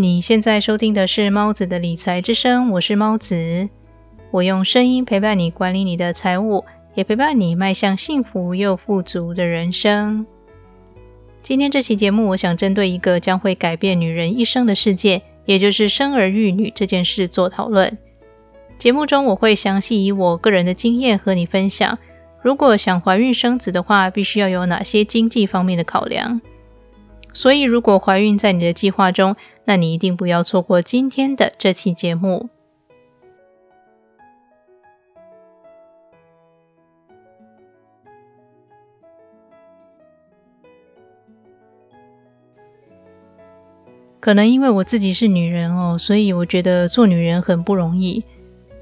你现在收听的是猫子的理财之声，我是猫子，我用声音陪伴你管理你的财务，也陪伴你迈向幸福又富足的人生。今天这期节目，我想针对一个将会改变女人一生的事件，也就是生儿育女这件事做讨论。节目中我会详细以我个人的经验和你分享，如果想怀孕生子的话，必须要有哪些经济方面的考量。所以，如果怀孕在你的计划中，那你一定不要错过今天的这期节目。可能因为我自己是女人哦，所以我觉得做女人很不容易。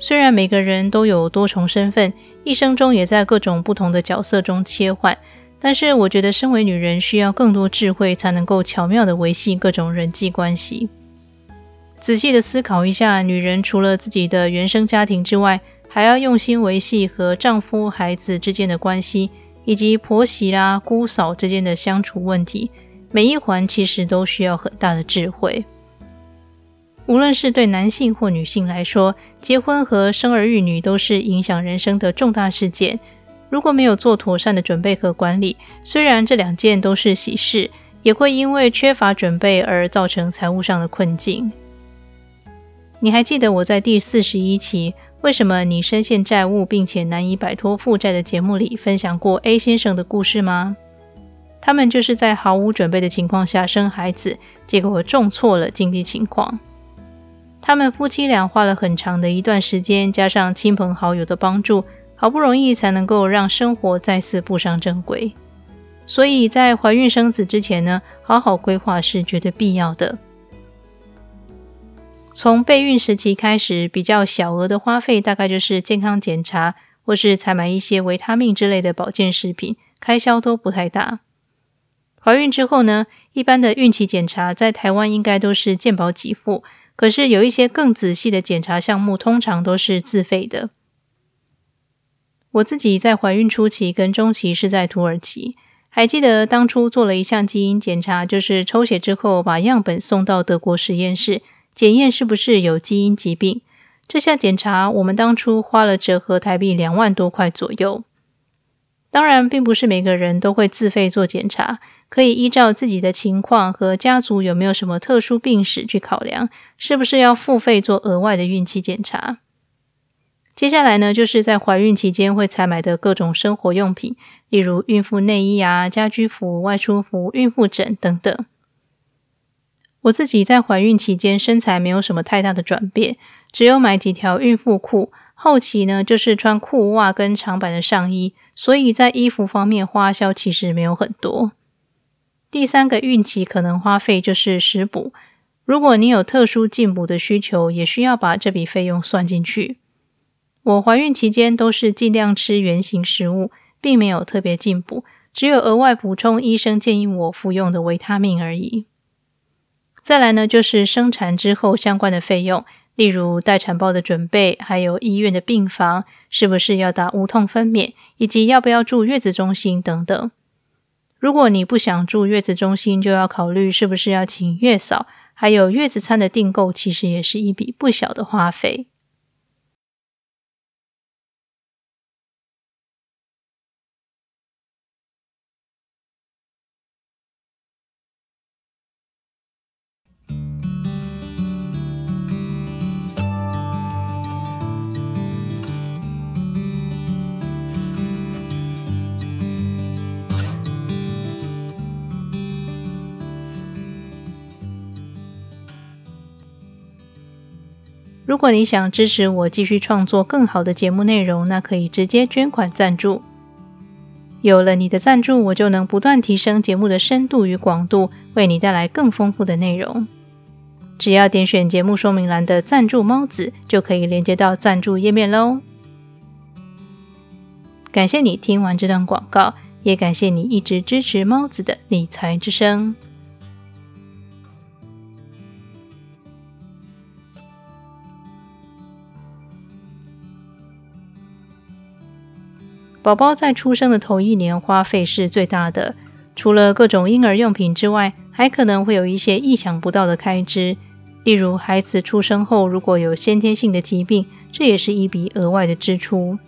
虽然每个人都有多重身份，一生中也在各种不同的角色中切换。但是我觉得，身为女人需要更多智慧，才能够巧妙的维系各种人际关系。仔细的思考一下，女人除了自己的原生家庭之外，还要用心维系和丈夫、孩子之间的关系，以及婆媳啦、姑嫂之间的相处问题。每一环其实都需要很大的智慧。无论是对男性或女性来说，结婚和生儿育女都是影响人生的重大事件。如果没有做妥善的准备和管理，虽然这两件都是喜事，也会因为缺乏准备而造成财务上的困境。你还记得我在第四十一期“为什么你深陷债务并且难以摆脱负债”的节目里分享过 A 先生的故事吗？他们就是在毫无准备的情况下生孩子，结果重错了经济情况。他们夫妻俩花了很长的一段时间，加上亲朋好友的帮助。好不容易才能够让生活再次步上正轨，所以在怀孕生子之前呢，好好规划是绝对必要的。从备孕时期开始，比较小额的花费大概就是健康检查或是采买一些维他命之类的保健食品，开销都不太大。怀孕之后呢，一般的孕期检查在台湾应该都是健保给付，可是有一些更仔细的检查项目，通常都是自费的。我自己在怀孕初期跟中期是在土耳其，还记得当初做了一项基因检查，就是抽血之后把样本送到德国实验室检验是不是有基因疾病。这项检查我们当初花了折合台币两万多块左右。当然，并不是每个人都会自费做检查，可以依照自己的情况和家族有没有什么特殊病史去考量，是不是要付费做额外的孕期检查。接下来呢，就是在怀孕期间会采买的各种生活用品，例如孕妇内衣啊、家居服、外出服、孕妇枕等等。我自己在怀孕期间身材没有什么太大的转变，只有买几条孕妇裤。后期呢，就是穿裤袜跟长版的上衣，所以在衣服方面花销其实没有很多。第三个孕期可能花费就是食补，如果你有特殊进补的需求，也需要把这笔费用算进去。我怀孕期间都是尽量吃原形食物，并没有特别进补，只有额外补充医生建议我服用的维他命而已。再来呢，就是生产之后相关的费用，例如待产包的准备，还有医院的病房是不是要打无痛分娩，以及要不要住月子中心等等。如果你不想住月子中心，就要考虑是不是要请月嫂，还有月子餐的订购，其实也是一笔不小的花费。如果你想支持我继续创作更好的节目内容，那可以直接捐款赞助。有了你的赞助，我就能不断提升节目的深度与广度，为你带来更丰富的内容。只要点选节目说明栏的赞助猫子，就可以连接到赞助页面喽。感谢你听完这段广告，也感谢你一直支持猫子的理财之声。宝宝在出生的头一年花费是最大的，除了各种婴儿用品之外，还可能会有一些意想不到的开支，例如孩子出生后如果有先天性的疾病，这也是一笔额外的支出。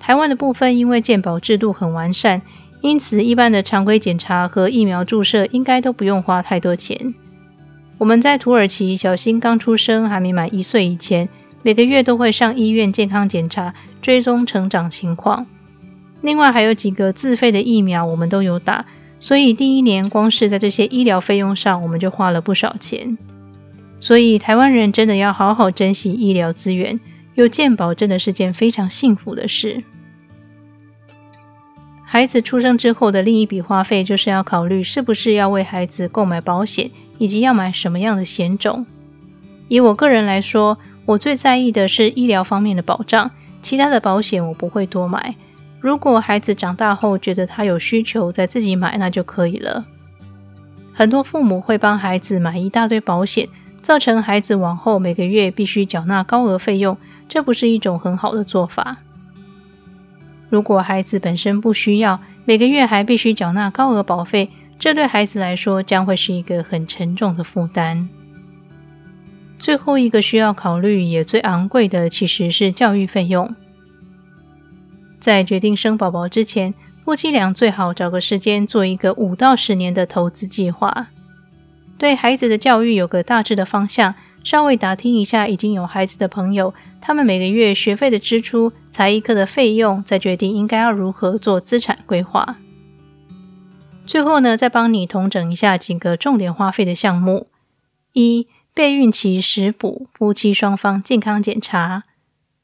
台湾的部分因为健保制度很完善，因此一般的常规检查和疫苗注射应该都不用花太多钱。我们在土耳其，小新刚出生还没满一岁以前，每个月都会上医院健康检查，追踪成长情况。另外还有几个自费的疫苗，我们都有打，所以第一年光是在这些医疗费用上，我们就花了不少钱。所以台湾人真的要好好珍惜医疗资源，有健保真的是件非常幸福的事。孩子出生之后的另一笔花费，就是要考虑是不是要为孩子购买保险。以及要买什么样的险种？以我个人来说，我最在意的是医疗方面的保障，其他的保险我不会多买。如果孩子长大后觉得他有需求，再自己买那就可以了。很多父母会帮孩子买一大堆保险，造成孩子往后每个月必须缴纳高额费用，这不是一种很好的做法。如果孩子本身不需要，每个月还必须缴纳高额保费。这对孩子来说将会是一个很沉重的负担。最后一个需要考虑也最昂贵的，其实是教育费用。在决定生宝宝之前，夫妻俩最好找个时间做一个五到十年的投资计划，对孩子的教育有个大致的方向。稍微打听一下已经有孩子的朋友，他们每个月学费的支出、才艺课的费用，再决定应该要如何做资产规划。最后呢，再帮你统整一下几个重点花费的项目：一、备孕期食补，夫妻双方健康检查；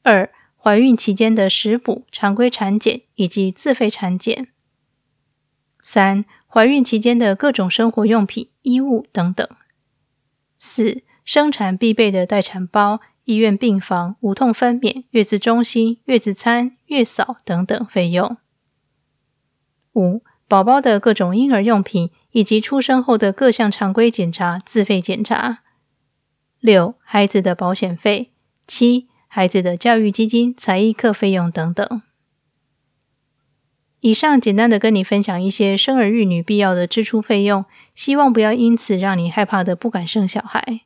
二、怀孕期间的食补、常规产检以及自费产检；三、怀孕期间的各种生活用品、衣物等等；四、生产必备的待产包、医院病房、无痛分娩、月子中心、月子餐、月嫂等等费用；五。宝宝的各种婴儿用品，以及出生后的各项常规检查、自费检查。六、孩子的保险费。七、孩子的教育基金、才艺课费用等等。以上简单的跟你分享一些生儿育女必要的支出费用，希望不要因此让你害怕的不敢生小孩。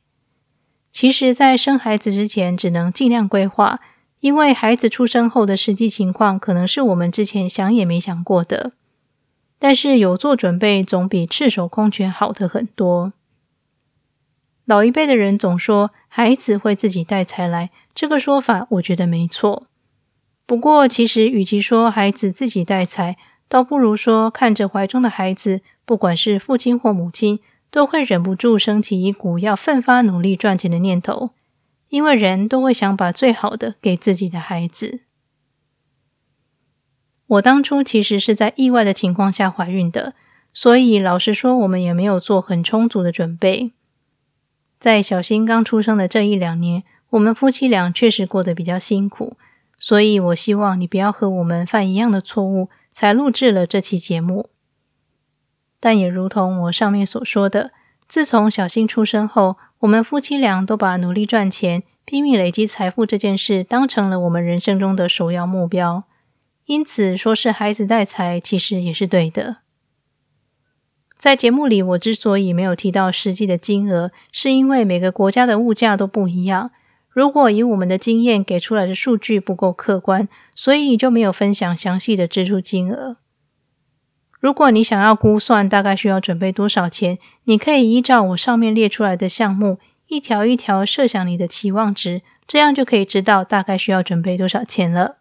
其实，在生孩子之前，只能尽量规划，因为孩子出生后的实际情况，可能是我们之前想也没想过的。但是有做准备，总比赤手空拳好的很多。老一辈的人总说孩子会自己带财来，这个说法我觉得没错。不过，其实与其说孩子自己带财，倒不如说看着怀中的孩子，不管是父亲或母亲，都会忍不住升起一股要奋发努力赚钱的念头，因为人都会想把最好的给自己的孩子。我当初其实是在意外的情况下怀孕的，所以老实说，我们也没有做很充足的准备。在小新刚出生的这一两年，我们夫妻俩确实过得比较辛苦，所以我希望你不要和我们犯一样的错误，才录制了这期节目。但也如同我上面所说的，自从小新出生后，我们夫妻俩都把努力赚钱、拼命累积财富这件事当成了我们人生中的首要目标。因此，说是孩子带财，其实也是对的。在节目里，我之所以没有提到实际的金额，是因为每个国家的物价都不一样。如果以我们的经验给出来的数据不够客观，所以就没有分享详细的支出金额。如果你想要估算大概需要准备多少钱，你可以依照我上面列出来的项目，一条一条设想你的期望值，这样就可以知道大概需要准备多少钱了。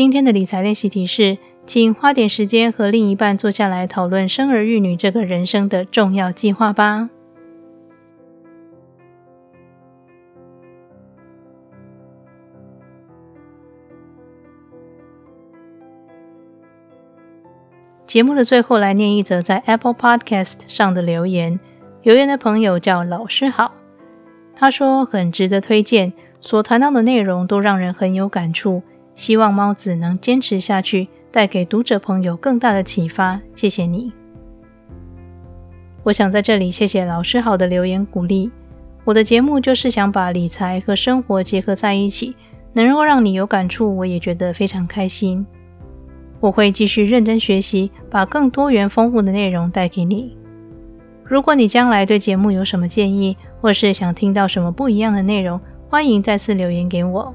今天的理财练习题是，请花点时间和另一半坐下来讨论生儿育女这个人生的重要计划吧。节目的最后，来念一则在 Apple Podcast 上的留言。留言的朋友叫老师好，他说很值得推荐，所谈到的内容都让人很有感触，希望猫子能坚持下去，带给读者朋友更大的启发。谢谢你。我想在这里谢谢老师好的留言鼓励。我的节目就是想把理财和生活结合在一起，能够让你有感触，我也觉得非常开心。我会继续认真学习，把更多元丰富的内容带给你。如果你将来对节目有什么建议，或是想听到什么不一样的内容，欢迎再次留言给我。